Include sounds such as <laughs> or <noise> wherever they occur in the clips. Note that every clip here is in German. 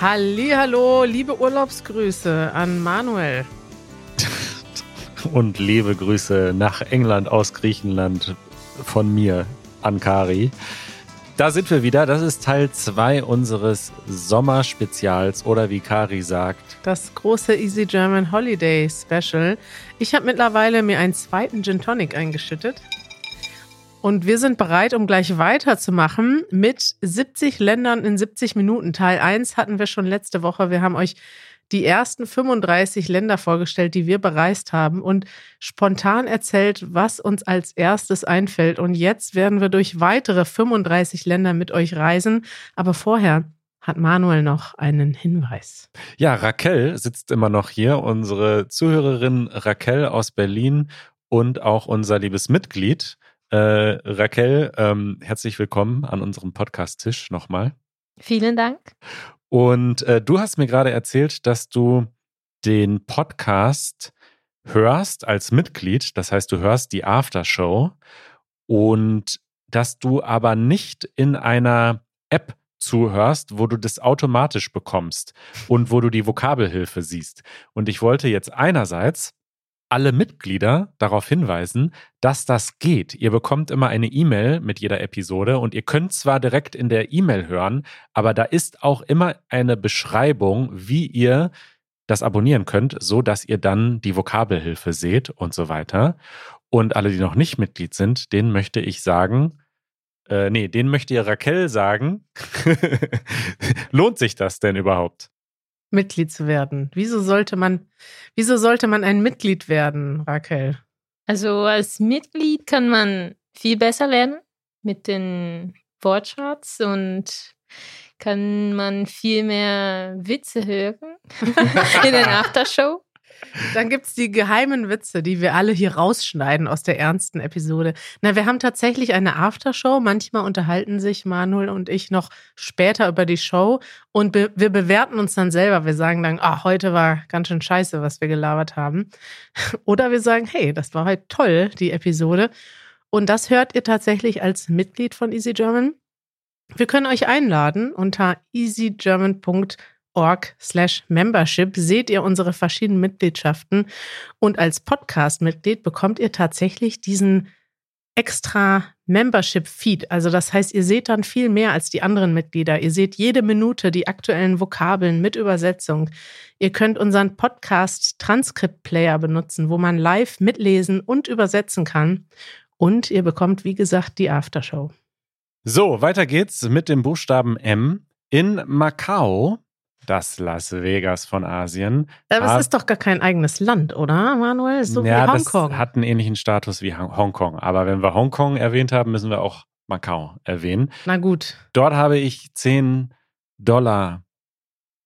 Hallo, liebe Urlaubsgrüße an Manuel. Und liebe Grüße nach England aus Griechenland von mir an Kari. Da sind wir wieder. Das ist Teil 2 unseres Sommerspezials oder wie Kari sagt. Das große Easy German Holiday Special. Ich habe mittlerweile mir einen zweiten Gin Tonic eingeschüttet. Und wir sind bereit, um gleich weiterzumachen mit 70 Ländern in 70 Minuten. Teil 1 hatten wir schon letzte Woche. Wir haben euch die ersten 35 Länder vorgestellt, die wir bereist haben und spontan erzählt, was uns als erstes einfällt. Und jetzt werden wir durch weitere 35 Länder mit euch reisen. Aber vorher hat Manuel noch einen Hinweis. Ja, Raquel sitzt immer noch hier, unsere Zuhörerin Raquel aus Berlin und auch unser liebes Mitglied. Äh, Raquel, ähm, herzlich willkommen an unserem Podcast-Tisch nochmal. Vielen Dank. Und äh, du hast mir gerade erzählt, dass du den Podcast hörst als Mitglied. Das heißt, du hörst die Aftershow und dass du aber nicht in einer App zuhörst, wo du das automatisch bekommst und wo du die Vokabelhilfe siehst. Und ich wollte jetzt einerseits alle Mitglieder darauf hinweisen, dass das geht. Ihr bekommt immer eine E-Mail mit jeder Episode und ihr könnt zwar direkt in der E-Mail hören, aber da ist auch immer eine Beschreibung, wie ihr das abonnieren könnt, so dass ihr dann die Vokabelhilfe seht und so weiter. Und alle, die noch nicht Mitglied sind, denen möchte ich sagen, äh, nee, denen möchte ihr Raquel sagen, <laughs> lohnt sich das denn überhaupt? Mitglied zu werden? Wieso sollte man, wieso sollte man ein Mitglied werden, Raquel? Also als Mitglied kann man viel besser lernen mit den Wortschatz und kann man viel mehr Witze hören <laughs> in der <laughs> Aftershow. Dann gibt es die geheimen Witze, die wir alle hier rausschneiden aus der ernsten Episode. Na, wir haben tatsächlich eine Aftershow. Manchmal unterhalten sich Manuel und ich noch später über die Show und be wir bewerten uns dann selber. Wir sagen dann, ah, heute war ganz schön scheiße, was wir gelabert haben. <laughs> Oder wir sagen, hey, das war heute toll, die Episode. Und das hört ihr tatsächlich als Mitglied von Easy German. Wir können euch einladen unter easygerman.com org slash membership seht ihr unsere verschiedenen Mitgliedschaften und als Podcast-Mitglied bekommt ihr tatsächlich diesen extra Membership-Feed. Also das heißt, ihr seht dann viel mehr als die anderen Mitglieder. Ihr seht jede Minute die aktuellen Vokabeln mit Übersetzung. Ihr könnt unseren Podcast-Transkript-Player benutzen, wo man live mitlesen und übersetzen kann. Und ihr bekommt, wie gesagt, die Aftershow. So, weiter geht's mit dem Buchstaben M. In Macau das Las Vegas von Asien. Aber es ist doch gar kein eigenes Land, oder, Manuel? So ja, wie Hongkong. Das hat einen ähnlichen Status wie Hongkong. Aber wenn wir Hongkong erwähnt haben, müssen wir auch Macau erwähnen. Na gut. Dort habe ich 10 Dollar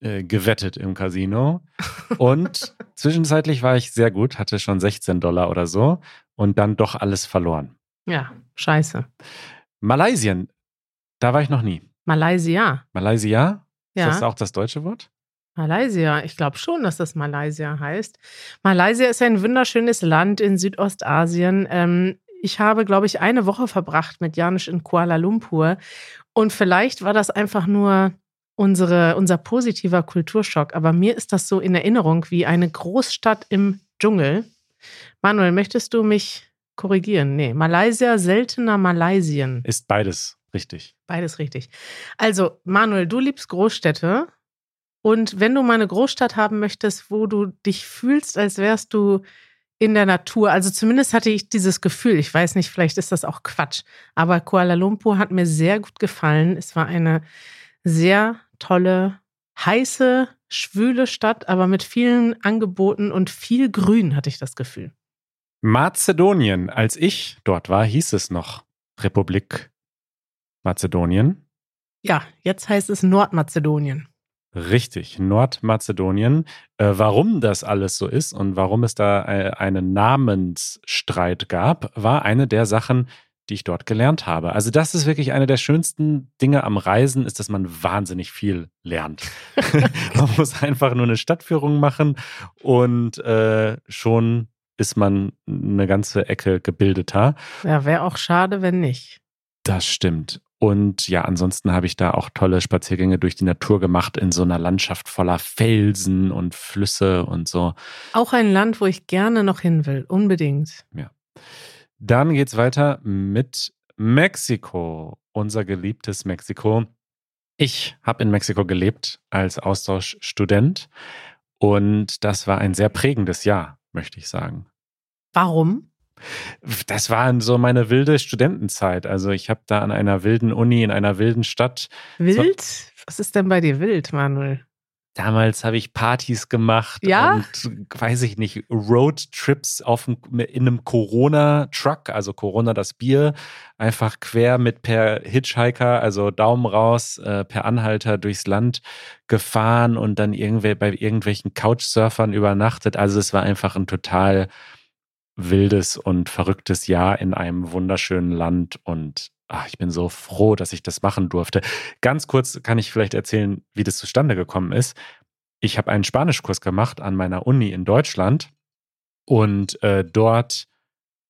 äh, gewettet im Casino. <laughs> Und zwischenzeitlich war ich sehr gut, hatte schon 16 Dollar oder so und dann doch alles verloren. Ja, scheiße. Malaysien, da war ich noch nie. Malaysia. Malaysia? Ja. Ist das auch das deutsche Wort? Malaysia, ich glaube schon, dass das Malaysia heißt. Malaysia ist ein wunderschönes Land in Südostasien. Ähm, ich habe, glaube ich, eine Woche verbracht mit Janisch in Kuala Lumpur. Und vielleicht war das einfach nur unsere, unser positiver Kulturschock. Aber mir ist das so in Erinnerung wie eine Großstadt im Dschungel. Manuel, möchtest du mich korrigieren? Nee, Malaysia, seltener Malaysien. Ist beides. Richtig. Beides richtig. Also, Manuel, du liebst Großstädte. Und wenn du mal eine Großstadt haben möchtest, wo du dich fühlst, als wärst du in der Natur, also zumindest hatte ich dieses Gefühl, ich weiß nicht, vielleicht ist das auch Quatsch, aber Kuala Lumpur hat mir sehr gut gefallen. Es war eine sehr tolle, heiße, schwüle Stadt, aber mit vielen Angeboten und viel Grün hatte ich das Gefühl. Mazedonien, als ich dort war, hieß es noch Republik Mazedonien? Ja, jetzt heißt es Nordmazedonien. Richtig, Nordmazedonien. Äh, warum das alles so ist und warum es da äh, einen Namensstreit gab, war eine der Sachen, die ich dort gelernt habe. Also das ist wirklich eine der schönsten Dinge am Reisen, ist, dass man wahnsinnig viel lernt. <laughs> <laughs> man muss einfach nur eine Stadtführung machen und äh, schon ist man eine ganze Ecke gebildeter. Ja, wäre auch schade, wenn nicht. Das stimmt. Und ja, ansonsten habe ich da auch tolle Spaziergänge durch die Natur gemacht in so einer Landschaft voller Felsen und Flüsse und so. Auch ein Land, wo ich gerne noch hin will, unbedingt. Ja. Dann geht's weiter mit Mexiko, unser geliebtes Mexiko. Ich habe in Mexiko gelebt als Austauschstudent und das war ein sehr prägendes Jahr, möchte ich sagen. Warum? Das war so meine wilde Studentenzeit. Also ich habe da an einer wilden Uni in einer wilden Stadt. Wild? Was ist denn bei dir wild, Manuel? Damals habe ich Partys gemacht Ja? und weiß ich nicht, Roadtrips auf in einem Corona-Truck, also Corona das Bier, einfach quer mit per Hitchhiker, also Daumen raus, äh, per Anhalter durchs Land gefahren und dann irgendwer bei irgendwelchen Couchsurfern übernachtet. Also es war einfach ein total wildes und verrücktes Jahr in einem wunderschönen Land und ach, ich bin so froh, dass ich das machen durfte. Ganz kurz kann ich vielleicht erzählen, wie das zustande gekommen ist. Ich habe einen Spanischkurs gemacht an meiner Uni in Deutschland und äh, dort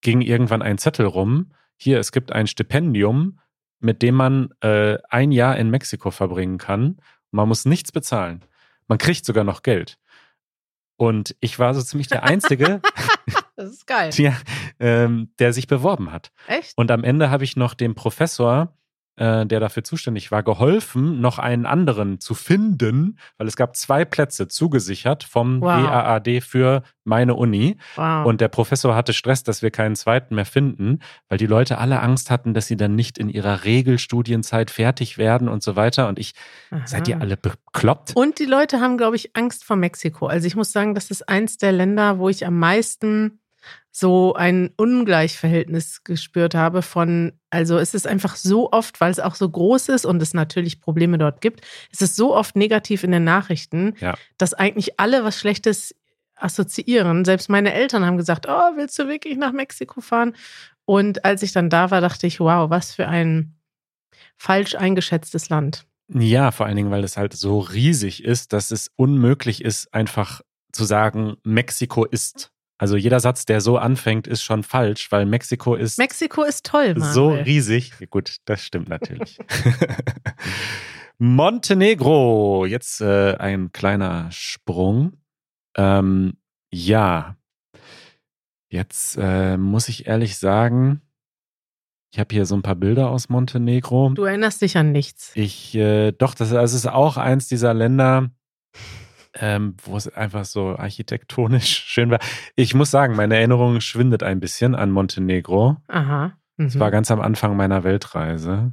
ging irgendwann ein Zettel rum. Hier, es gibt ein Stipendium, mit dem man äh, ein Jahr in Mexiko verbringen kann. Man muss nichts bezahlen. Man kriegt sogar noch Geld. Und ich war so ziemlich der <laughs> Einzige, Das ist geil. ja, ähm, der sich beworben hat. Echt? Und am Ende habe ich noch dem Professor, äh, der dafür zuständig war, geholfen, noch einen anderen zu finden, weil es gab zwei Plätze zugesichert vom Wow. Für meine Uni. Wow. Und der Professor hatte Stress, dass wir keinen zweiten mehr finden, weil die Leute alle Angst hatten, dass sie dann nicht in ihrer Regelstudienzeit fertig werden und so weiter. Und ich, Aha. seid ihr alle bekloppt? Und die Leute haben, glaube ich, Angst vor Mexiko. Also ich muss sagen, das ist eins der Länder, wo ich am meisten so ein Ungleichverhältnis gespürt habe von, also es ist einfach so oft, weil es auch so groß ist und es natürlich Probleme dort gibt, es ist so oft negativ in den Nachrichten, Ja. dass eigentlich alle was Schlechtes assoziieren. Selbst meine Eltern haben gesagt, oh, willst du wirklich nach Mexiko fahren? Und als ich dann da war, dachte ich, wow, was für ein falsch eingeschätztes Land. Ja, vor allen Dingen, weil es halt so riesig ist, dass es unmöglich ist, einfach zu sagen, Mexiko ist. Also jeder Satz, der so anfängt, ist schon falsch, weil Mexiko ist Mexiko ist toll, Manuel. so riesig. Gut, das stimmt natürlich. <laughs> Montenegro, jetzt äh, ein kleiner Sprung. Ähm, ja, jetzt äh, muss ich ehrlich sagen, ich habe hier so ein paar Bilder aus Montenegro. Du erinnerst dich an nichts. Ich, äh, doch, das, das ist auch eins dieser Länder, ähm, wo es einfach so architektonisch <laughs> schön war. Ich muss sagen, meine Erinnerung schwindet ein bisschen an Montenegro. Aha. Es Mhm. war ganz am Anfang meiner Weltreise.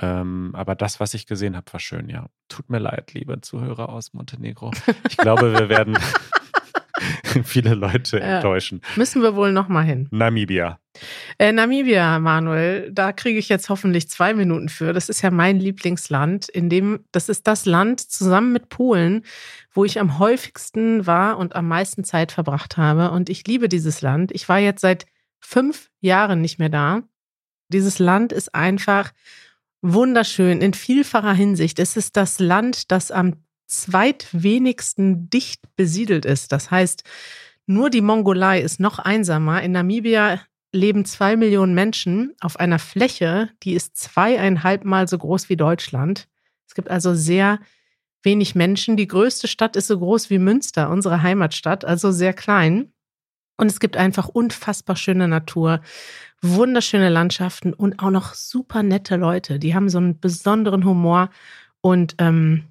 Ähm, aber das, was ich gesehen habe, war schön, ja. Tut mir leid, liebe Zuhörer aus Montenegro. Ich glaube, wir werden <laughs> <laughs> viele Leute Ja. enttäuschen. Müssen wir wohl noch mal hin. Namibia. Äh, Namibia, Manuel, da kriege ich jetzt hoffentlich zwei Minuten für. Das ist ja mein Lieblingsland, in dem, das ist das Land zusammen mit Polen, wo ich am häufigsten war und am meisten Zeit verbracht habe. Und ich liebe dieses Land. Ich war jetzt seit fünf Jahren nicht mehr da. Dieses Land ist einfach wunderschön in vielfacher Hinsicht. Es ist das Land, das am zweitwenigsten dicht besiedelt ist. Das heißt, nur die Mongolei ist noch einsamer. In Namibia leben zwei Millionen Menschen auf einer Fläche, die ist zweieinhalb Mal so groß wie Deutschland. Es gibt also sehr wenig Menschen. Die größte Stadt ist so groß wie Münster, unsere Heimatstadt, also sehr klein. Und es gibt einfach unfassbar schöne Natur, wunderschöne Landschaften und auch noch super nette Leute. Die haben so einen besonderen Humor und ähm,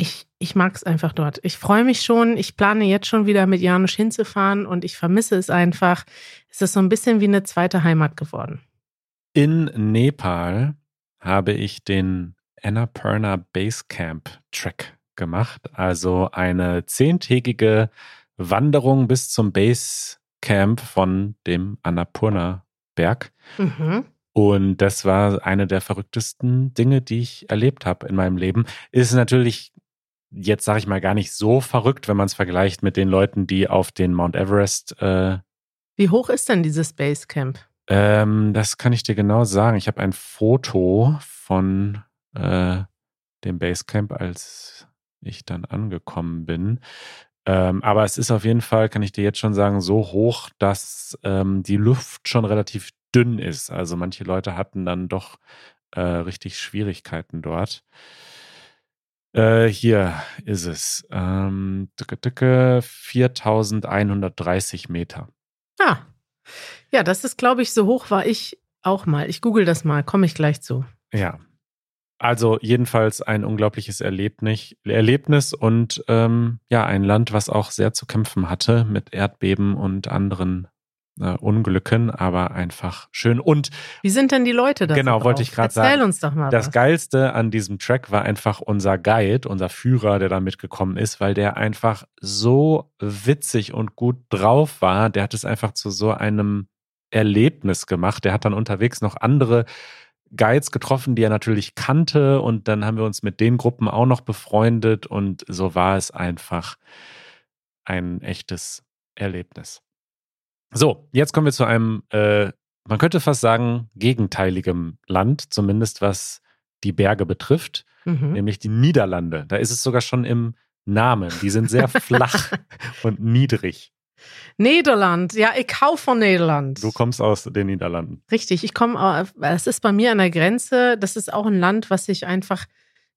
ich, ich mag es einfach dort. Ich freue mich schon. Ich plane jetzt schon wieder mit Janusz hinzufahren und ich vermisse es einfach. Es ist so ein bisschen wie eine zweite Heimat geworden. In Nepal habe ich den Annapurna Base Camp Trek gemacht, also eine zehntägige Wanderung bis zum Base Camp von dem Annapurna Berg. Mhm. Und das war eine der verrücktesten Dinge, die ich erlebt habe in meinem Leben. Ist natürlich jetzt, sage ich mal, gar nicht so verrückt, wenn man es vergleicht mit den Leuten, die auf den Mount Everest äh, Wie hoch ist denn dieses Basecamp? ähm, das kann ich dir genau sagen. Ich habe ein Foto von äh, dem Basecamp, als ich dann angekommen bin. Ähm, aber es ist auf jeden Fall, kann ich dir jetzt schon sagen, so hoch, dass ähm, die Luft schon relativ dünn ist. Also manche Leute hatten dann doch äh, richtig Schwierigkeiten dort. Äh, hier ist es. Ähm, 4130 Meter. Ah. Ja, das ist, glaube ich, so hoch war ich auch mal. Ich google das mal, komme ich gleich zu. Ja. Also jedenfalls ein unglaubliches Erlebnis, Erlebnis und ähm, ja, ein Land, was auch sehr zu kämpfen hatte mit Erdbeben und anderen äh, Unglücken, aber einfach schön. Und wie sind denn die Leute da? Genau, wollte ich gerade sagen. Erzähl uns doch mal. Das was. Geilste an diesem Track war einfach unser Guide, unser Führer, der da mitgekommen ist, weil der einfach so witzig und gut drauf war. Der hat es einfach zu so einem Erlebnis gemacht. Der hat dann unterwegs noch andere Guides getroffen, die er natürlich kannte und dann haben wir uns mit den Gruppen auch noch befreundet und so war es einfach ein echtes Erlebnis. So, jetzt kommen wir zu einem, äh, man könnte fast sagen, gegenteiligem Land, zumindest was die Berge betrifft, mhm. nämlich die Niederlande. Da ist es sogar schon im Namen. Die sind sehr flach <laughs> und niedrig. Nederland, ja, ich hau von Nederland. Du kommst aus den Niederlanden. Richtig, ich komme, es ist bei mir an der Grenze. Das ist auch ein Land, was ich einfach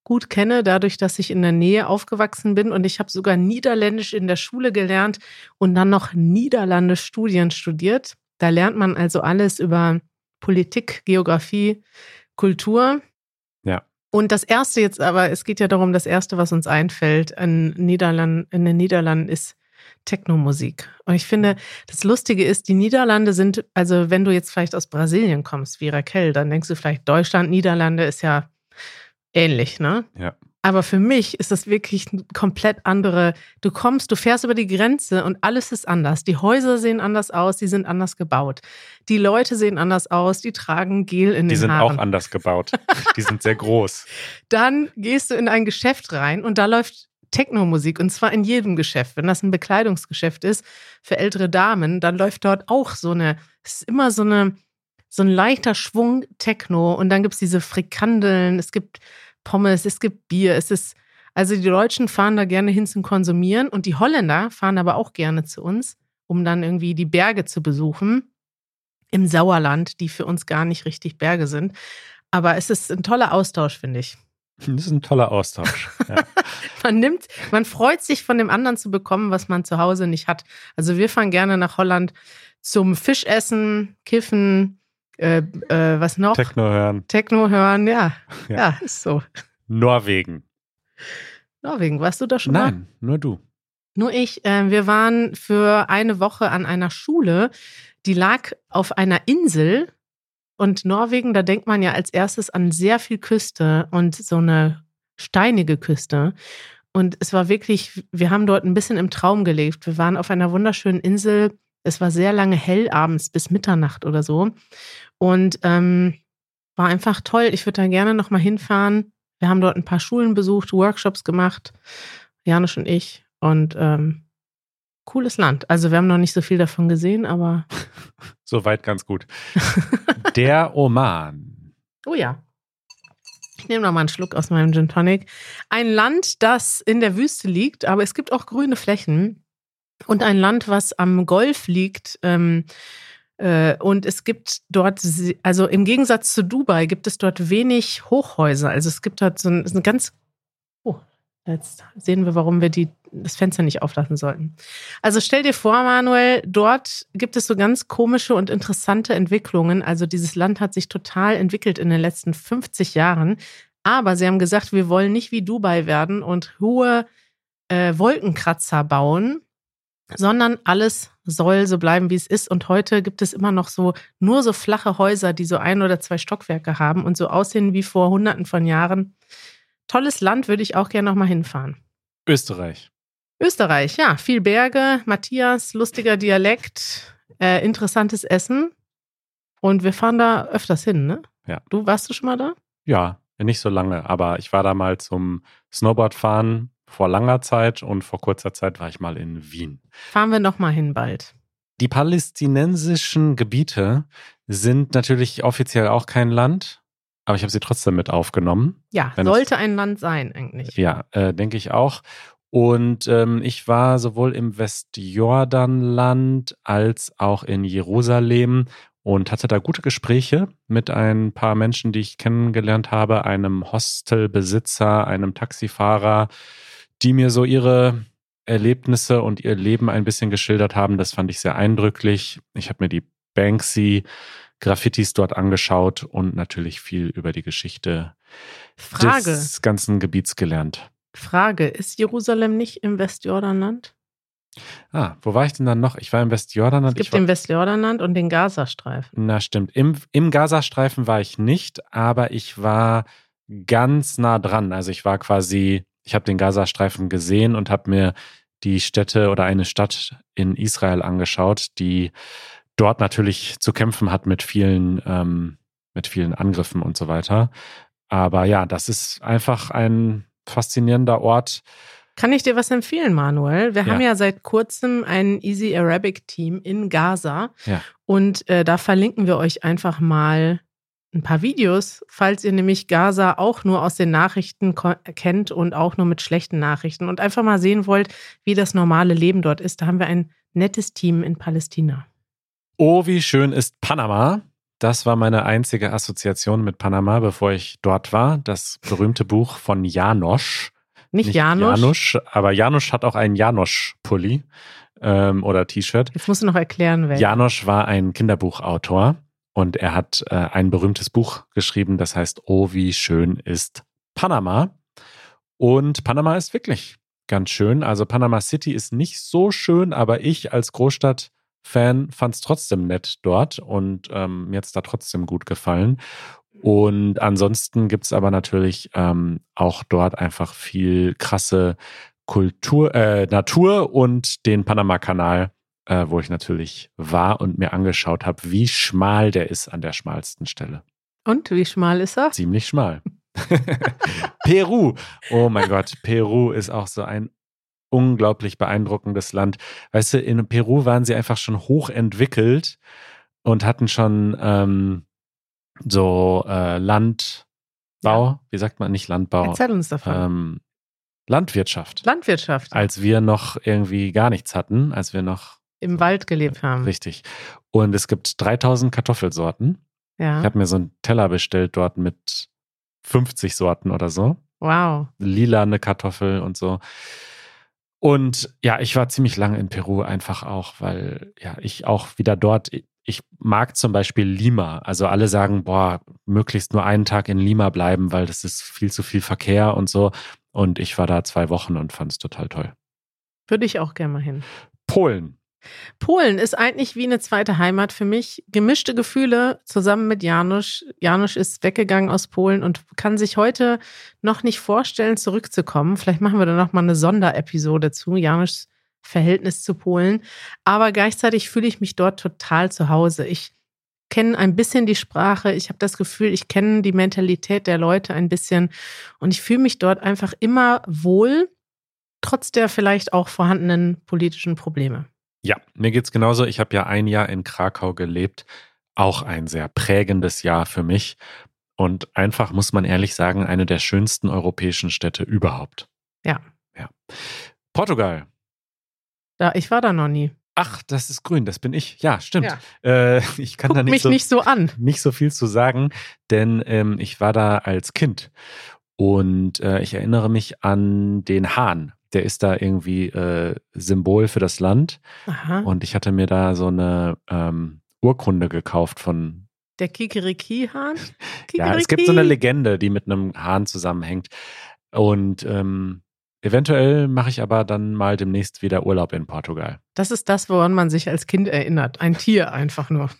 gut kenne, dadurch, dass ich in der Nähe aufgewachsen bin und ich habe sogar Niederländisch in der Schule gelernt und dann noch Niederlande Studien studiert. Da lernt man also alles über Politik, Geografie, Kultur. Ja. Und das erste jetzt aber, es geht ja darum, das erste, was uns einfällt in, Niederland, in den Niederlanden ist Technomusik. Und ich finde, das Lustige ist, die Niederlande sind, also wenn du jetzt vielleicht aus Brasilien kommst, wie Raquel, dann denkst du vielleicht, Deutschland, Niederlande ist ja ähnlich, ne? Ja. Aber für mich ist das wirklich eine komplett andere. Du kommst, du fährst über die Grenze und alles ist anders. Die Häuser sehen anders aus, die sind anders gebaut. Die Leute sehen anders aus, die tragen Gel in die den Haaren. Die sind auch anders gebaut. die sind sehr groß. <laughs> Dann gehst du in ein Geschäft rein und da läuft Techno-Musik und zwar in jedem Geschäft. Wenn das ein Bekleidungsgeschäft ist für ältere Damen, dann läuft dort auch so eine, es ist immer so eine, so ein leichter Schwung Techno und dann gibt es diese Frikandeln, es gibt Pommes, es gibt Bier, es ist, also die Deutschen fahren da gerne hin zum Konsumieren und die Holländer fahren aber auch gerne zu uns, um dann irgendwie die Berge zu besuchen im Sauerland, die für uns gar nicht richtig Berge sind. Aber es ist ein toller Austausch, finde ich. Das ist ein toller Austausch. Ja. <laughs> man nimmt, man freut sich von dem anderen zu bekommen, was man zu Hause nicht hat. Also wir fahren gerne nach Holland zum Fischessen, Kiffen, äh, äh, was noch? Techno hören. Techno hören, ja. <laughs> ja. Ja, ist so. Norwegen. Norwegen, warst du da schon Nein, mal? nur du. Nur ich. Äh, wir waren für eine Woche an einer Schule, die lag auf einer Insel. Und Norwegen, da denkt man ja als erstes an sehr viel Küste und so eine steinige Küste. Und es war wirklich, wir haben dort ein bisschen im Traum gelebt. Wir waren auf einer wunderschönen Insel es war sehr lange hell abends bis Mitternacht oder so. Und ähm, war einfach toll. Ich würde da gerne nochmal hinfahren. Wir haben dort ein paar Schulen besucht, Workshops gemacht, Janusz und ich. Und ähm, cooles Land. Also wir haben noch nicht so viel davon gesehen, aber. <laughs> Soweit ganz gut. Der Oman. Oh ja. Ich nehme noch mal einen Schluck aus meinem Gin Tonic. Ein Land, das in der Wüste liegt, aber es gibt auch grüne Flächen und ein Land, was am Golf liegt. Ähm, äh, und es gibt dort, also im Gegensatz zu Dubai, gibt es dort wenig Hochhäuser. Also es gibt dort so ein, so ein ganz. Oh, jetzt sehen wir, warum wir die, das Fenster nicht auflassen sollten. Also stell dir vor, Manuel, dort gibt es so ganz komische und interessante Entwicklungen. Also dieses Land hat sich total entwickelt in den letzten 50 Jahren. Aber sie haben gesagt, wir wollen nicht wie Dubai werden und hohe äh, Wolkenkratzer bauen, sondern alles soll so bleiben, wie es ist. Und heute gibt es immer noch so nur so flache Häuser, die so ein oder zwei Stockwerke haben und so aussehen wie vor Hunderten von Jahren. Tolles Land, würde ich auch gerne noch mal hinfahren. Österreich. Österreich, ja, viel Berge, Matthias, lustiger Dialekt, äh, interessantes Essen. Und wir fahren da öfters hin, ne? Ja. Du warst du schon mal da? Ja, nicht so lange, aber ich war da mal zum Snowboardfahren vor langer Zeit und vor kurzer Zeit war ich mal in Wien. Fahren wir noch mal hin bald. Die palästinensischen Gebiete sind natürlich offiziell auch kein Land, aber ich habe sie trotzdem mit aufgenommen. Ja, sollte es, ein Land sein eigentlich. Ja, äh, denke ich auch. Und ähm, ich war sowohl im Westjordanland als auch in Jerusalem. und hatte da gute Gespräche mit ein paar Menschen, die ich kennengelernt habe, einem Hostelbesitzer, einem Taxifahrer, die mir so ihre Erlebnisse und ihr Leben ein bisschen geschildert haben. Das fand ich sehr eindrücklich. Ich habe mir die Banksy Graffitis dort angeschaut und natürlich viel über die Geschichte Frage. des ganzen Gebiets gelernt. Frage, ist Jerusalem nicht im Westjordanland? Ah, wo war ich denn dann noch? Ich war im Westjordanland. Es gibt den Westjordanland und den Gazastreifen. Na, stimmt. Im, Im Gazastreifen war ich nicht, aber ich war ganz nah dran. Also ich war quasi, ich habe den Gazastreifen gesehen und habe mir die Städte oder eine Stadt in Israel angeschaut, die dort natürlich zu kämpfen hat mit vielen, ähm, mit vielen Angriffen und so weiter. Aber ja, das ist einfach ein faszinierender Ort. Kann ich dir was empfehlen, Manuel? Wir ja. haben ja seit kurzem ein Easy Arabic Team in Gaza. Ja. Und äh, da verlinken wir euch einfach mal ein paar Videos, falls ihr nämlich Gaza auch nur aus den Nachrichten kennt und auch nur mit schlechten Nachrichten und einfach mal sehen wollt, wie das normale Leben dort ist. Da haben wir ein nettes Team in Palästina. Oh, wie schön ist Panama. Das war meine einzige Assoziation mit Panama, bevor ich dort war. Das berühmte Buch von Janosch. Nicht, Nicht Janosch. Janosch, aber Janosch hat auch einen Janosch-Pulli ähm, oder T-Shirt. Jetzt musst du noch erklären, wer. Janosch war ein Kinderbuchautor und er hat äh, ein berühmtes Buch geschrieben, das heißt Oh, wie schön ist Panama. Und Panama ist wirklich ganz schön. Also Panama City ist nicht so schön, aber ich als Großstadt Fan fand es trotzdem nett dort und ähm, mir hat es da trotzdem gut gefallen. Und ansonsten gibt es aber natürlich ähm, auch dort einfach viel krasse Kultur, äh, Natur und den Panama-Kanal, äh, wo ich natürlich war und mir angeschaut habe, wie schmal der ist an der schmalsten Stelle. Und wie schmal ist er? Ziemlich schmal. <laughs> Peru. Oh mein Gott, Peru ist auch so ein unglaublich beeindruckendes Land. Weißt du, in Peru waren sie einfach schon hochentwickelt und hatten schon ähm, so äh, Landbau, ja. wie sagt man nicht Landbau? Erzähl uns davon. Ähm, Landwirtschaft. Landwirtschaft. Als wir noch irgendwie gar nichts hatten, als wir noch im Wald gelebt haben. Richtig. Und es gibt 3000 Kartoffelsorten. Ja. Ich habe mir so einen Teller bestellt dort mit 50 Sorten oder so. Wow. Lila eine Kartoffel und so. Und ja, ich war ziemlich lange in Peru einfach auch, weil ja, ich auch wieder dort, ich mag zum Beispiel Lima. Also alle sagen, boah, möglichst nur einen Tag in Lima bleiben, weil das ist viel zu viel Verkehr und so. Und ich war da zwei Wochen und fand es total toll. Würde ich auch gerne mal hin. Polen. Polen ist eigentlich wie eine zweite Heimat für mich. Gemischte Gefühle zusammen mit Janusz. Janusz ist weggegangen aus Polen und kann sich heute noch nicht vorstellen, zurückzukommen. Vielleicht machen wir da noch mal eine Sonderepisode zu. Janusz Verhältnis zu Polen. Aber gleichzeitig fühle ich mich dort total zu Hause. Ich kenne ein bisschen die Sprache. Ich habe das Gefühl, ich kenne die Mentalität der Leute ein bisschen. Und ich fühle mich dort einfach immer wohl, trotz der vielleicht auch vorhandenen politischen Probleme. Ja, mir geht's genauso. Ich habe ja ein Jahr in Krakau gelebt. Auch ein sehr prägendes Jahr für mich. Und einfach, muss man ehrlich sagen, eine der schönsten europäischen Städte überhaupt. Ja. Ja. Portugal. Da, ich war da noch nie. Ach, das ist grün, das bin ich. Ja, stimmt. Ja. Äh, ich kann Guck da nicht mich so, nicht so an. Nicht so viel zu sagen, denn ähm, ich war da als Kind und äh, ich erinnere mich an den Hahn der ist da irgendwie äh, Symbol für das Land. Aha. Und ich hatte mir da so eine ähm, Urkunde gekauft von. Der Kikeriki-Hahn? Kikeriki. <laughs> Ja, es gibt so eine Legende, die mit einem Hahn zusammenhängt. Und ähm, eventuell mache ich aber dann mal demnächst wieder Urlaub in Portugal. Das ist das, woran man sich als Kind erinnert. Ein Tier einfach nur. <laughs>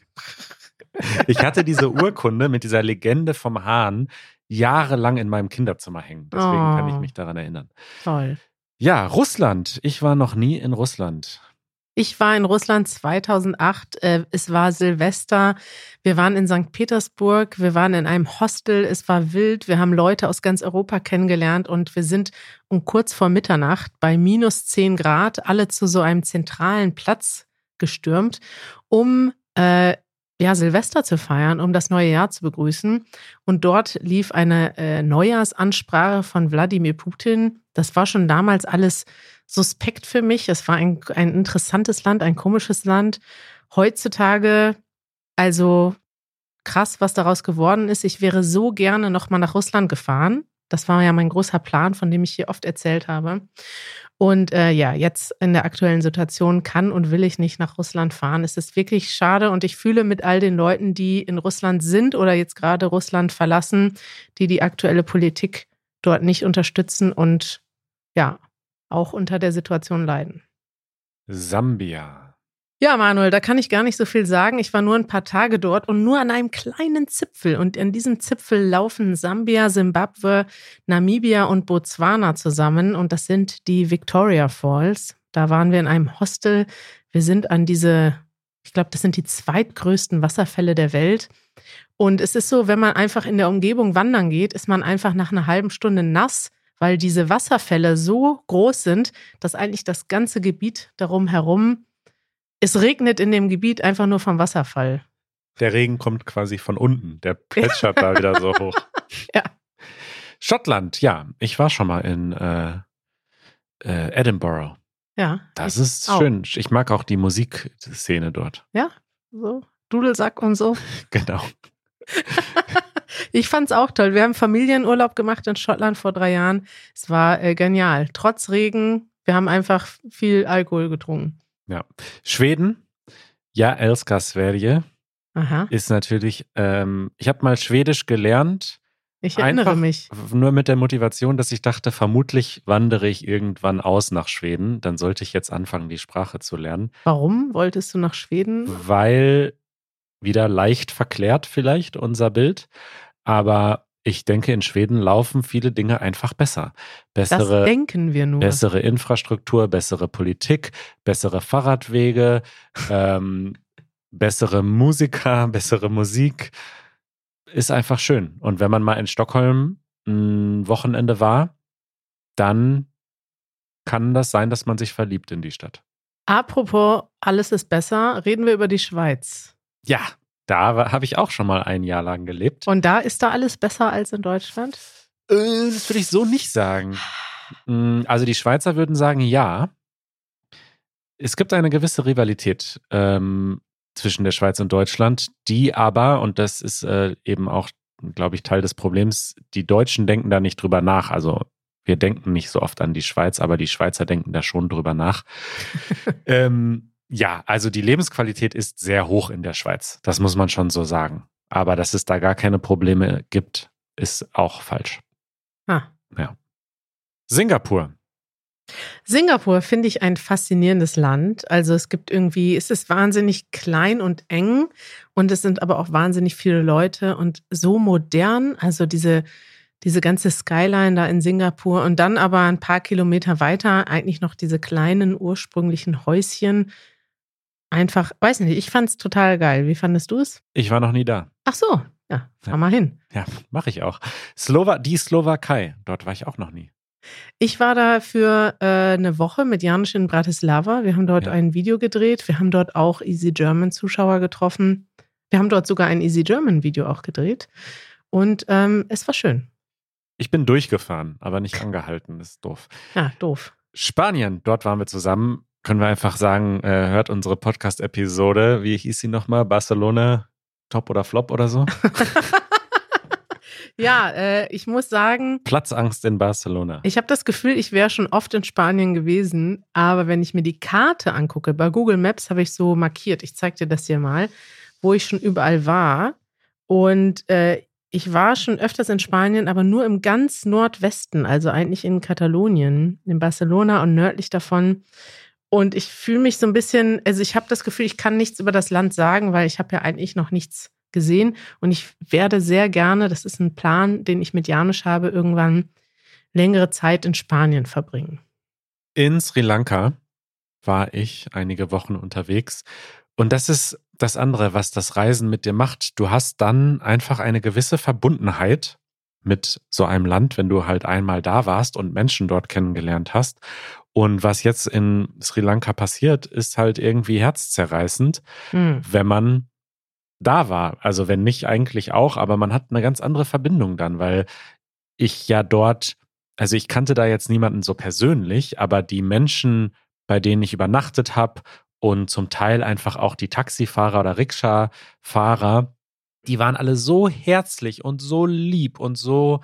Ich hatte diese Urkunde mit dieser Legende vom Hahn jahrelang in meinem Kinderzimmer hängen. Deswegen oh. kann ich oh. mich daran erinnern. Toll. Ja, Russland. Ich war noch nie in Russland. Ich war in Russland 2008. Äh, es war Silvester. Wir waren in St. Petersburg. Wir waren in einem Hostel. Es war wild. Wir haben Leute aus ganz Europa kennengelernt und wir sind um kurz vor Mitternacht bei minus 10 Grad alle zu so einem zentralen Platz gestürmt, um äh, ja, Silvester zu feiern, um das neue Jahr zu begrüßen. Und dort lief eine äh, Neujahrsansprache von Wladimir Putin. Das war schon damals alles suspekt für mich. Es war ein, ein interessantes Land, ein komisches Land. Heutzutage also krass, was daraus geworden ist. Ich wäre so gerne nochmal nach Russland gefahren. Das war ja mein großer Plan, von dem ich hier oft erzählt habe. Und äh, ja, jetzt in der aktuellen Situation kann und will ich nicht nach Russland fahren. Es ist wirklich schade und ich fühle mit all den Leuten, die in Russland sind oder jetzt gerade Russland verlassen, die die aktuelle Politik dort nicht unterstützen und ja, auch unter der Situation leiden. Sambia. Ja, Manuel, da kann ich gar nicht so viel sagen. Ich war nur ein paar Tage dort und nur an einem kleinen Zipfel. Und in diesem Zipfel laufen Sambia, Simbabwe, Namibia und Botswana zusammen. Und das sind die Victoria Falls. Da waren wir in einem Hostel. Wir sind an diese, ich glaube, das sind die zweitgrößten Wasserfälle der Welt. Und es ist so, wenn man einfach in der Umgebung wandern geht, ist man einfach nach einer halben Stunde nass, weil diese Wasserfälle so groß sind, dass eigentlich das ganze Gebiet darum herum es regnet in dem Gebiet einfach nur vom Wasserfall. Der Regen kommt quasi von unten. Der plätschert da wieder so hoch. <laughs> Ja. Schottland, ja. Ich war schon mal in äh, äh, Edinburgh. Ja. Das ist auch. schön. Ich mag auch die Musikszene dort. Ja, so. Dudelsack und so. <laughs> Genau. <laughs> ich fand's auch toll. Wir haben Familienurlaub gemacht in Schottland vor drei Jahren. Es war äh, genial. Trotz Regen, wir haben einfach viel Alkohol getrunken. Ja. Schweden, ja, Elska Sverige Aha. ist natürlich, ähm, ich habe mal Schwedisch gelernt, Ich erinnere Einfach- mich. nur mit der Motivation, dass ich dachte, vermutlich wandere ich irgendwann aus nach Schweden. Dann sollte ich jetzt anfangen, die Sprache zu lernen, Warum wolltest du nach Schweden? weil wieder leicht verklärt vielleicht unser Bild. Aber ich denke, in Schweden laufen viele Dinge einfach besser. Das Bessere, denken wir nur. bessere Infrastruktur, bessere Politik, bessere Fahrradwege, <laughs> ähm, bessere Musiker, bessere Musik. Ist einfach schön. Und wenn man mal in Stockholm ein Wochenende war, dann kann das sein, dass man sich verliebt in die Stadt. Apropos, alles ist besser, reden wir über die Schweiz. Ja, da habe ich auch schon mal ein Jahr lang gelebt. Und da ist da alles besser als in Deutschland? Äh, das würde ich so nicht sagen. Mm, Also die Schweizer würden sagen, ja. Es gibt eine gewisse Rivalität ähm, zwischen der Schweiz und Deutschland, die aber, und das ist äh, eben auch, glaube ich, Teil des Problems, die Deutschen denken da nicht drüber nach. Also wir denken nicht so oft an die Schweiz, aber die Schweizer denken da schon drüber nach. <laughs> ähm, ja, also die Lebensqualität ist sehr hoch in der Schweiz. Das muss man schon so sagen. Aber dass es da gar keine Probleme gibt, ist auch falsch. Ah. Singapur. Singapur finde ich ein faszinierendes Land. Also es gibt irgendwie, es ist wahnsinnig klein und eng und es sind aber auch wahnsinnig viele Leute und so modern. Also diese, diese ganze Skyline da in Singapur und dann aber ein paar Kilometer weiter eigentlich noch diese kleinen ursprünglichen Häuschen. Einfach, weiß nicht, ich fand es total geil. Wie fandest du es? Ich war noch nie da. Ach so, ja, fahr Ja. mal hin. Ja, mache ich auch. Slowa die Slowakei. Dort war ich auch noch nie. Ich war da für äh, eine Woche mit Janusz in Bratislava. Wir haben dort Ja. ein Video gedreht. Wir haben dort auch Easy German Zuschauer getroffen. Wir haben dort sogar ein Easy German Video auch gedreht. Und ähm, es war schön. Ich bin durchgefahren, aber nicht angehalten. Das ist doof. Ja, doof. Spanien, dort waren wir zusammen. Können wir einfach sagen, äh, hört unsere Podcast-Episode. Wie hieß sie nochmal? Barcelona, Top oder Flop oder so? <laughs> Ja, äh, ich muss sagen, Platzangst in Barcelona. ich habe das Gefühl, ich wäre schon oft in Spanien gewesen. Aber wenn ich mir die Karte angucke, bei Google Maps habe ich so markiert, ich zeige dir das hier mal, wo ich schon überall war. Und äh, ich war schon öfters in Spanien, aber nur im ganz Nordwesten, also eigentlich in Katalonien, in Barcelona und nördlich davon. Und ich fühle mich so ein bisschen, also ich habe das Gefühl, ich kann nichts über das Land sagen, weil ich habe ja eigentlich noch nichts gesehen. Und ich werde sehr gerne, das ist ein Plan, den ich mit Janusz habe, irgendwann längere Zeit in Spanien verbringen. In Sri Lanka war ich einige Wochen unterwegs. Und das ist das andere, was das Reisen mit dir macht. Du hast dann einfach eine gewisse Verbundenheit mit so einem Land, wenn du halt einmal da warst und Menschen dort kennengelernt hast. Und was jetzt in Sri Lanka passiert, ist halt irgendwie herzzerreißend, Hm. wenn man da war. Also wenn nicht eigentlich auch, aber man hat eine ganz andere Verbindung dann, weil ich ja dort, also ich kannte da jetzt niemanden so persönlich, aber die Menschen, bei denen ich übernachtet habe und zum Teil einfach auch die Taxifahrer oder Rikscha-Fahrer, die waren alle so herzlich und so lieb und so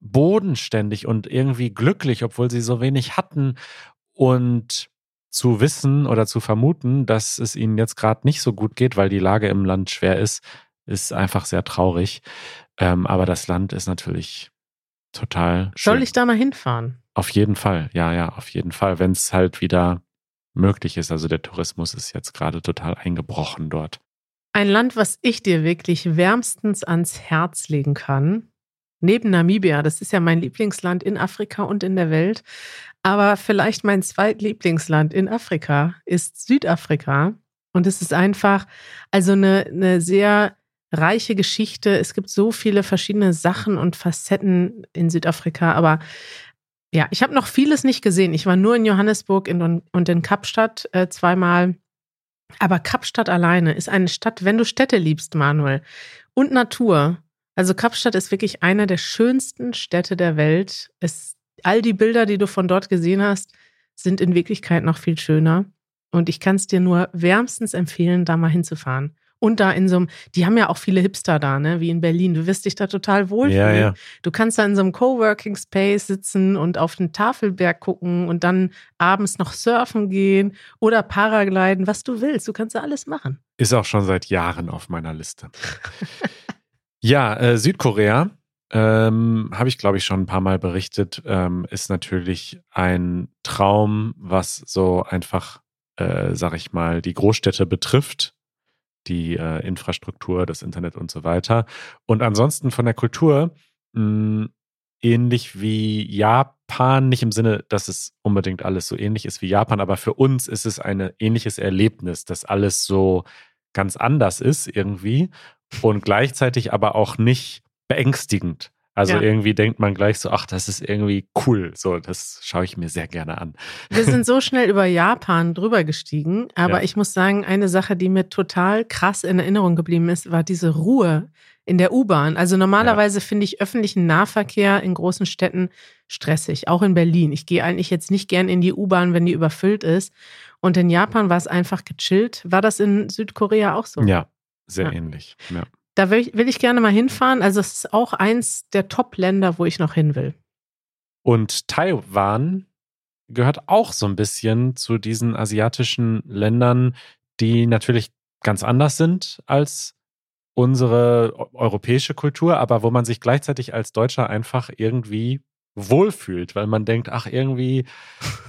bodenständig und irgendwie glücklich, obwohl sie so wenig hatten. Und zu wissen oder zu vermuten, dass es ihnen jetzt gerade nicht so gut geht, weil die Lage im Land schwer ist, ist einfach sehr traurig. Ähm, aber das Land ist natürlich total schön. Soll ich da mal hinfahren? Auf jeden Fall, ja, ja, auf jeden Fall, wenn es halt wieder möglich ist. Also der Tourismus ist jetzt gerade total eingebrochen dort. Ein Land, was ich dir wirklich wärmstens ans Herz legen kann, neben Namibia, das ist ja mein Lieblingsland in Afrika und in der Welt, aber vielleicht mein zweitlieblingsland in Afrika ist Südafrika. Und es ist einfach, also eine, eine sehr reiche Geschichte. Es gibt so viele verschiedene Sachen und Facetten in Südafrika, aber ja, ich habe noch vieles nicht gesehen. Ich war nur in Johannesburg in, und in Kapstadt äh, zweimal. Aber Kapstadt alleine ist eine Stadt, wenn du Städte liebst, Manuel, und Natur. Also Kapstadt ist wirklich eine der schönsten Städte der Welt. Es, all die Bilder, die du von dort gesehen hast, sind in Wirklichkeit noch viel schöner. Und ich kann es dir nur wärmstens empfehlen, da mal hinzufahren. Und da in so einem, die haben ja auch viele Hipster da, ne, wie in Berlin. Du wirst dich da total wohlfühlen. Ja, ja. Du kannst da in so einem Coworking Space sitzen und auf den Tafelberg gucken und dann abends noch surfen gehen oder Paragliden, was du willst. Du kannst da alles machen. Ist auch schon seit Jahren auf meiner Liste. <laughs> ja, äh, Südkorea. Ähm, Habe ich, glaube ich, schon ein paar Mal berichtet, ähm, ist natürlich ein Traum, was so einfach, äh, sag ich mal, die Großstädte betrifft die äh, Infrastruktur, das Internet und so weiter. Und ansonsten von der Kultur mh, hm, ähnlich wie Japan, nicht im Sinne, dass es unbedingt alles so ähnlich ist wie Japan, aber für uns ist es ein ähnliches Erlebnis, dass alles so ganz anders ist irgendwie und gleichzeitig aber auch nicht beängstigend. Also ja. irgendwie denkt man gleich so, ach, das ist irgendwie cool. So, das schaue ich mir sehr gerne an. Wir sind <laughs> so schnell über Japan drüber gestiegen, aber ja. ich muss sagen, eine Sache, die mir total krass in Erinnerung geblieben ist, war diese Ruhe in der U-Bahn. Also normalerweise ja. finde ich öffentlichen Nahverkehr in großen Städten stressig, auch in Berlin. Ich gehe eigentlich jetzt nicht gern in die U-Bahn, wenn die überfüllt ist. Und in Japan war es einfach gechillt. War das in Südkorea auch so? Ja, sehr ähnlich. Ja. Da will ich, will ich gerne mal hinfahren. Also es ist auch eins der Top-Länder, wo ich noch hin will. Und Taiwan gehört auch so ein bisschen zu diesen asiatischen Ländern, die natürlich ganz anders sind als unsere europäische Kultur, aber wo man sich gleichzeitig als Deutscher einfach irgendwie wohlfühlt, weil man denkt, ach, irgendwie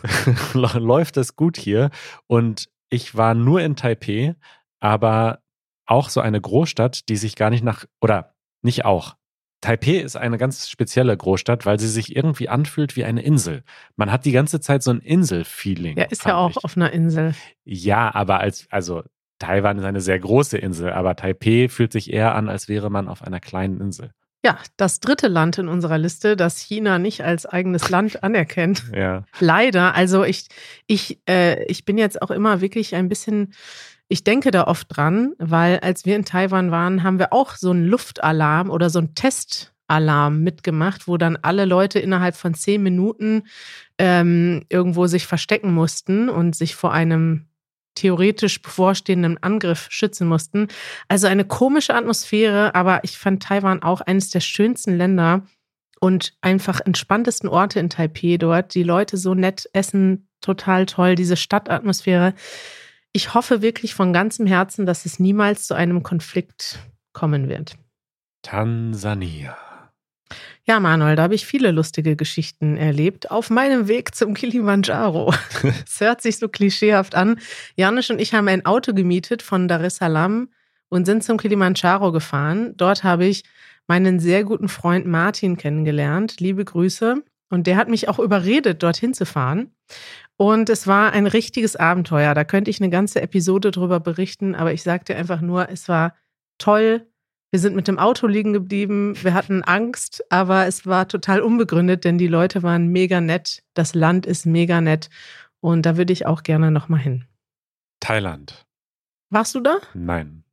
<laughs> läuft das gut hier. Und ich war nur in Taipei, aber auch so eine Großstadt, die sich gar nicht nach, oder nicht auch. Taipei ist eine ganz spezielle Großstadt, weil sie sich irgendwie anfühlt wie eine Insel. Man hat die ganze Zeit so ein Insel-Feeling. Ja, ist ja auch ich. auf einer Insel. Ja, aber als, also Taiwan ist eine sehr große Insel, aber Taipei fühlt sich eher an, als wäre man auf einer kleinen Insel. Ja, das dritte Land in unserer Liste, das China nicht als eigenes Land <laughs> anerkennt. Ja. Leider. Also ich, ich, äh, ich bin jetzt auch immer wirklich ein bisschen ich denke da oft dran, weil als wir in Taiwan waren, haben wir auch so einen Luftalarm oder so einen Testalarm mitgemacht, wo dann alle Leute innerhalb von zehn Minuten ähm, irgendwo sich verstecken mussten und sich vor einem theoretisch bevorstehenden Angriff schützen mussten. Also eine komische Atmosphäre, aber ich fand Taiwan auch eines der schönsten Länder und einfach entspanntesten Orte in Taipei dort. Die Leute so nett essen, total toll, diese Stadtatmosphäre ich hoffe wirklich von ganzem Herzen, dass es niemals zu einem Konflikt kommen wird. Tansania. Ja, Manuel, da habe ich viele lustige Geschichten erlebt. Auf meinem Weg zum Kilimanjaro. <laughs> Es hört sich so klischeehaft an. Janusz und ich haben ein Auto gemietet von Dar es Salaam und sind zum Kilimanjaro gefahren. Dort habe ich meinen sehr guten Freund Martin kennengelernt. Liebe Grüße. Und der hat mich auch überredet, dorthin zu fahren. Und es war ein richtiges Abenteuer. Da könnte ich eine ganze Episode drüber berichten, aber ich sagte einfach nur, es war toll. Wir sind mit dem Auto liegen geblieben. Wir hatten Angst, aber es war total unbegründet, denn die Leute waren mega nett. Das Land ist mega nett. Und da würde ich auch gerne nochmal hin. Thailand. Warst du da? Nein.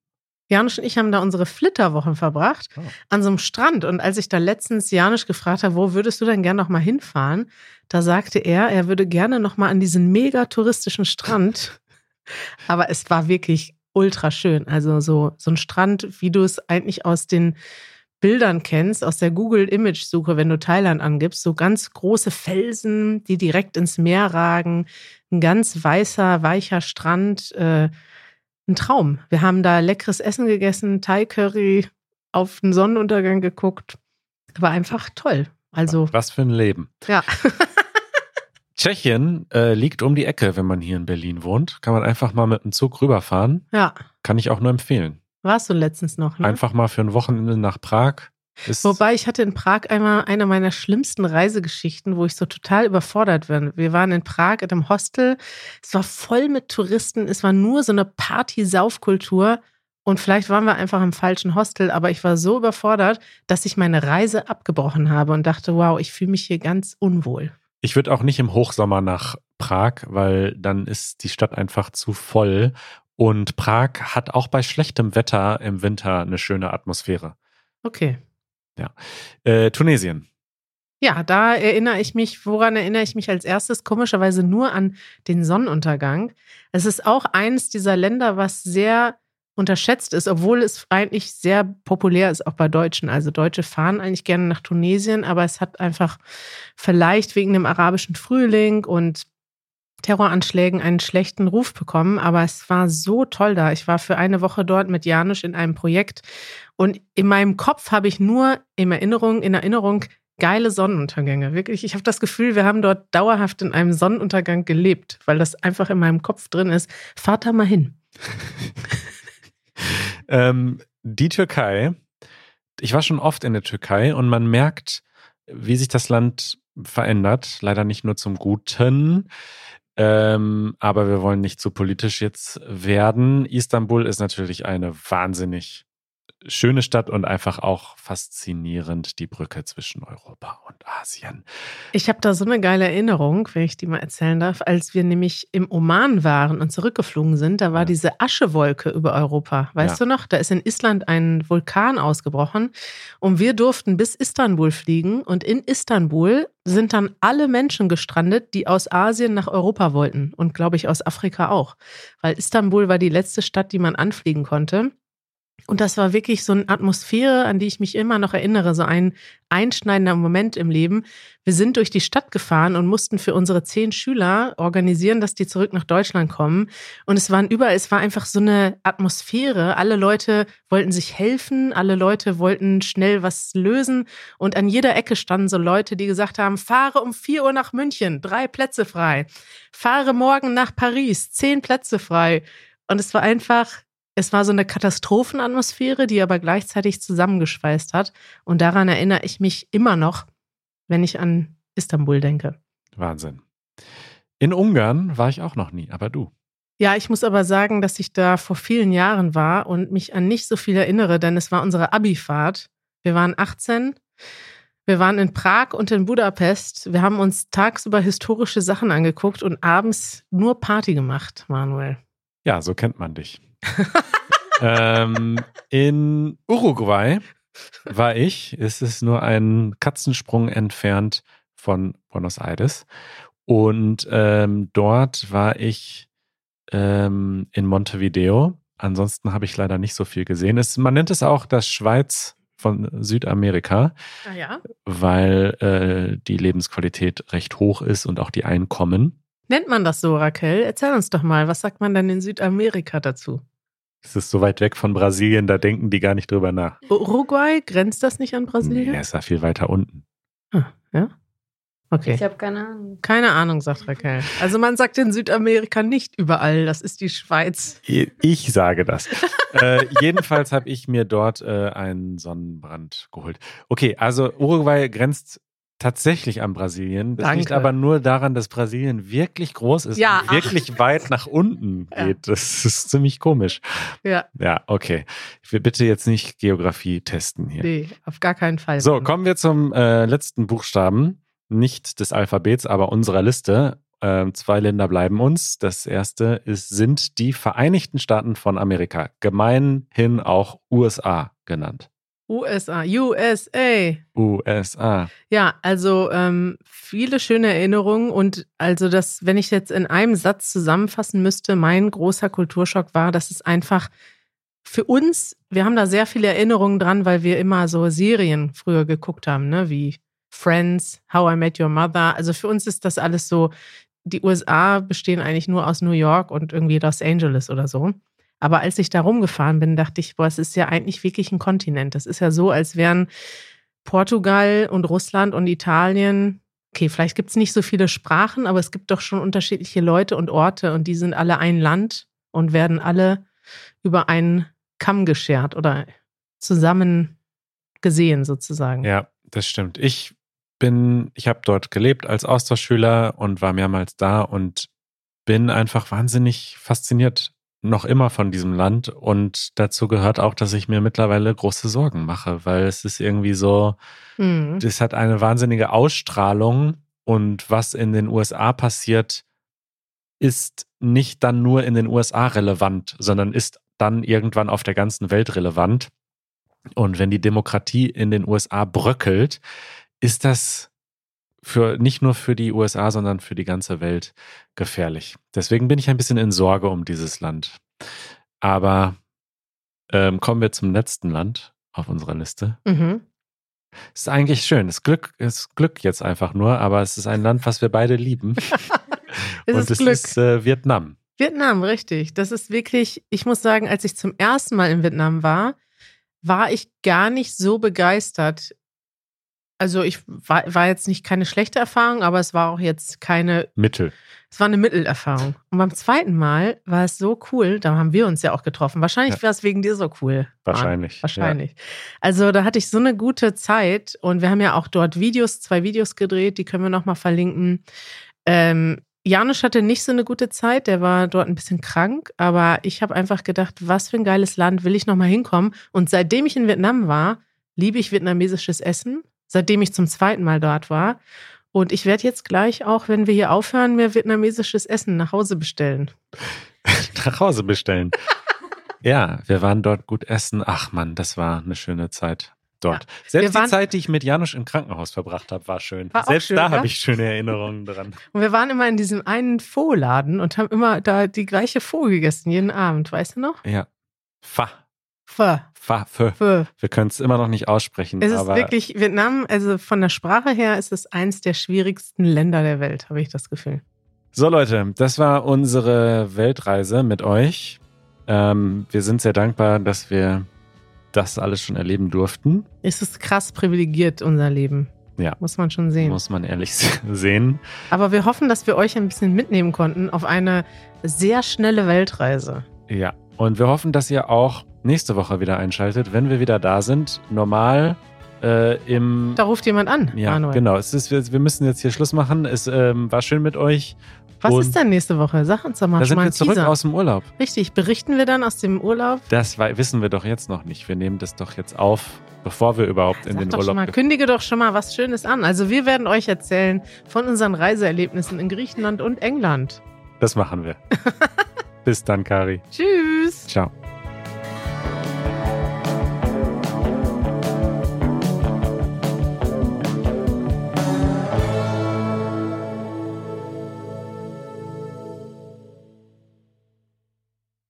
Janusz und ich haben da unsere Flitterwochen verbracht oh. an so einem Strand. Und als ich da letztens Janusz gefragt habe, wo würdest du denn gerne noch mal hinfahren, da sagte er, er würde gerne noch mal an diesen mega touristischen Strand <laughs> Aber es war wirklich ultra schön. Also so, so ein Strand, wie du es eigentlich aus den Bildern kennst, aus der Google-Image-Suche, wenn du Thailand angibst, so ganz große Felsen, die direkt ins Meer ragen, ein ganz weißer, weicher Strand, äh, ein Traum. Wir haben da leckeres Essen gegessen, Thai-Curry, auf den Sonnenuntergang geguckt. War einfach toll. Also. Was für ein Leben. Ja. <laughs> Tschechien äh, liegt um die Ecke, wenn man hier in Berlin wohnt. Kann man einfach mal mit dem Zug rüberfahren. Ja. Kann ich auch nur empfehlen. Warst du letztens noch? Ne? Einfach mal für ein Wochenende nach Prag. Ist Wobei ich hatte in Prag einmal eine meiner schlimmsten Reisegeschichten, wo ich so total überfordert war. Wir waren in Prag in einem Hostel. Es war voll mit Touristen. Es war nur so eine Party-Saufkultur. Und vielleicht waren wir einfach im falschen Hostel, aber ich war so überfordert, dass ich meine Reise abgebrochen habe und dachte, wow, ich fühle mich hier ganz unwohl. Ich würde auch nicht im Hochsommer nach Prag, weil dann ist die Stadt einfach zu voll. Und Prag hat auch bei schlechtem Wetter im Winter eine schöne Atmosphäre. Okay. Ja. Äh, Tunesien. Ja, da erinnere ich mich, woran erinnere ich mich als erstes? Komischerweise nur an den Sonnenuntergang. Es ist auch eines dieser Länder, was sehr unterschätzt ist, obwohl es eigentlich sehr populär ist, auch bei Deutschen. Also Deutsche fahren eigentlich gerne nach Tunesien, aber es hat einfach vielleicht wegen dem arabischen Frühling und Terroranschlägen einen schlechten Ruf bekommen, aber es war so toll da. Ich war für eine Woche dort mit Janusz in einem Projekt und in meinem Kopf habe ich nur in Erinnerung, in Erinnerung geile Sonnenuntergänge. Wirklich, ich habe das Gefühl, wir haben dort dauerhaft in einem Sonnenuntergang gelebt, weil das einfach in meinem Kopf drin ist. Fahrt da mal hin. <laughs> ähm, die Türkei. Ich war schon oft in der Türkei und man merkt, wie sich das Land verändert. Leider nicht nur zum Guten. Ähm, aber wir wollen nicht zu politisch jetzt werden. Istanbul ist natürlich eine wahnsinnig schöne Stadt und einfach auch faszinierend die Brücke zwischen Europa und Asien. Ich habe da so eine geile Erinnerung, wenn ich die mal erzählen darf, als wir nämlich im Oman waren und zurückgeflogen sind, da war ja. diese Aschewolke über Europa. Weißt ja. du noch? Da ist in Island ein Vulkan ausgebrochen und wir durften bis Istanbul fliegen und in Istanbul sind dann alle Menschen gestrandet, die aus Asien nach Europa wollten und glaube ich aus Afrika auch, weil Istanbul war die letzte Stadt, die man anfliegen konnte. Und das war wirklich so eine Atmosphäre, an die ich mich immer noch erinnere, so ein einschneidender Moment im Leben. Wir sind durch die Stadt gefahren und mussten für unsere zehn Schüler organisieren, dass die zurück nach Deutschland kommen. Und es waren überall, es war einfach so eine Atmosphäre. Alle Leute wollten sich helfen, alle Leute wollten schnell was lösen. Und an jeder Ecke standen so Leute, die gesagt haben, fahre um vier Uhr nach München, drei Plätze frei. Fahre morgen nach Paris, zehn Plätze frei. Und es war einfach es war so eine Katastrophenatmosphäre, die aber gleichzeitig zusammengeschweißt hat. Und daran erinnere ich mich immer noch, wenn ich an Istanbul denke. Wahnsinn. In Ungarn war ich auch noch nie, aber du. Ja, ich muss aber sagen, dass ich da vor vielen Jahren war und mich an nicht so viel erinnere, denn es war unsere Abi-Fahrt. Wir waren 18. Wir waren in Prag und in Budapest. Wir haben uns tagsüber historische Sachen angeguckt und abends nur Party gemacht, Manuel. Ja, so kennt man dich. <laughs> ähm, in Uruguay war ich. Es ist nur ein Katzensprung entfernt von Buenos Aires. Und ähm, dort war ich ähm, in Montevideo. Ansonsten habe ich leider nicht so viel gesehen. Es, man nennt es auch das Schweiz von Südamerika, ah, ja? weil äh, die Lebensqualität recht hoch ist und auch die Einkommen. Nennt man das so, Raquel? Erzähl uns doch mal, was sagt man denn in Südamerika dazu? Es ist so weit weg von Brasilien, da denken die gar nicht drüber nach. Uruguay, grenzt das nicht an Brasilien? Nee, ist da viel weiter unten. Ah, ja? Okay. Ich habe keine Ahnung. Keine Ahnung, sagt Raquel. Also man sagt in Südamerika nicht überall, das ist die Schweiz. Ich sage das. <laughs> äh, jedenfalls habe ich mir dort äh, einen Sonnenbrand geholt. Okay, also Uruguay grenzt tatsächlich an Brasilien. Das Danke. liegt aber nur daran, dass Brasilien wirklich groß ist Ja. und wirklich weit nach unten <laughs> Ja. geht. Das ist ziemlich komisch. Ja, Ja, okay. Ich will bitte jetzt nicht Geografie testen hier. nee, auf gar keinen Fall. So, kommen wir zum äh, letzten Buchstaben. Nicht des Alphabets, aber unserer Liste. Ähm, zwei Länder bleiben uns. Das erste ist, sind die Vereinigten Staaten von Amerika, gemeinhin auch USA genannt. USA, USA. USA. Ja, also ähm, viele schöne Erinnerungen und also das, wenn ich jetzt in einem Satz zusammenfassen müsste, mein großer Kulturschock war, dass es einfach für uns, wir haben da sehr viele Erinnerungen dran, weil wir immer so Serien früher geguckt haben, ne, wie Friends, How I Met Your Mother. Also für uns ist das alles so, die USA bestehen eigentlich nur aus New York und irgendwie Los Angeles oder so. Aber als ich da rumgefahren bin, dachte ich, boah, es ist ja eigentlich wirklich ein Kontinent. Das ist ja so, als wären Portugal und Russland und Italien. Okay, vielleicht gibt es nicht so viele Sprachen, aber es gibt doch schon unterschiedliche Leute und Orte und die sind alle ein Land und werden alle über einen Kamm geschert oder zusammen gesehen sozusagen. Ja, das stimmt. Ich bin, ich habe dort gelebt als Austauschschüler und war mehrmals da und bin einfach wahnsinnig fasziniert noch immer von diesem Land und dazu gehört auch, dass ich mir mittlerweile große Sorgen mache, weil es ist irgendwie so, Mhm. das hat eine wahnsinnige Ausstrahlung und was in den USA passiert, ist nicht dann nur in den USA relevant, sondern ist dann irgendwann auf der ganzen Welt relevant. Und wenn die Demokratie in den USA bröckelt, ist das für nicht nur für die USA, sondern für die ganze Welt gefährlich. Deswegen bin ich ein bisschen in Sorge um dieses Land. Aber ähm, kommen wir zum letzten Land auf unserer Liste. Mhm. Es ist eigentlich schön. Das Glück ist Glück jetzt einfach nur, aber es ist ein Land, was wir beide lieben. <laughs> Es Und ist es Glück. ist äh, Vietnam. Vietnam, richtig. Das ist wirklich, ich muss sagen, als ich zum ersten Mal in Vietnam war, war ich gar nicht so begeistert. Also ich war, war jetzt nicht keine schlechte Erfahrung, aber es war auch jetzt keine, Mittel. es war eine Mittelerfahrung. Und beim zweiten Mal war es so cool, da haben wir uns ja auch getroffen. Wahrscheinlich Ja. war es wegen dir so cool. Wahrscheinlich. Wahrscheinlich. Also da hatte ich so eine gute Zeit und wir haben ja auch dort Videos, zwei Videos gedreht, die können wir nochmal verlinken. Ähm, Janusz hatte nicht so eine gute Zeit, der war dort ein bisschen krank, aber ich habe einfach gedacht, was für ein geiles Land, will ich nochmal hinkommen. Und seitdem ich in Vietnam war, liebe ich vietnamesisches Essen, seitdem ich zum zweiten Mal dort war. Und ich werde jetzt gleich auch, wenn wir hier aufhören, mir vietnamesisches Essen nach Hause bestellen. <laughs> Nach Hause bestellen. <laughs> ja, wir waren dort gut essen. Ach man, das war eine schöne Zeit dort. Selbst die waren- Zeit, die ich mit Janusz im Krankenhaus verbracht habe, war schön. War Selbst schön, da ja? habe ich schöne Erinnerungen dran. <laughs> Und wir waren immer in diesem einen Pho-Laden und haben immer da die gleiche Pho gegessen, jeden Abend, weißt du noch? Ja. Fa. Pho. Fa. Fö. Pho. Wir können es immer noch nicht aussprechen. Es ist wirklich, Vietnam, also von der Sprache her ist es eins der schwierigsten Länder der Welt, habe ich das Gefühl. So Leute, das war unsere Weltreise mit euch. Ähm, wir sind sehr dankbar, dass wir das alles schon erleben durften. Es ist krass privilegiert, unser Leben. Ja. Muss man schon sehen. Muss man ehrlich <laughs> sehen. Aber wir hoffen, dass wir euch ein bisschen mitnehmen konnten auf eine sehr schnelle Weltreise. Ja. Und wir hoffen, dass ihr auch nächste Woche wieder einschaltet, wenn wir wieder da sind. Normal äh, im. Da ruft jemand an, ja, Manuel. genau. Es ist, wir wir müssen jetzt hier Schluss machen. Es ähm, war schön mit euch. Was Und ist denn nächste Woche? Sag uns doch mal Da schon sind mal wir zurück Teaser. aus dem Urlaub. Richtig, berichten wir dann aus dem Urlaub? Das wissen wir doch jetzt noch nicht. Wir nehmen das doch jetzt auf, bevor wir überhaupt in Sag den doch schon Urlaub mal, kündige doch schon mal was Schönes an. Also wir werden euch erzählen von unseren Reiseerlebnissen in Griechenland und England. Das machen wir. <laughs> Bis dann, Kari. Tschüss. Ciao.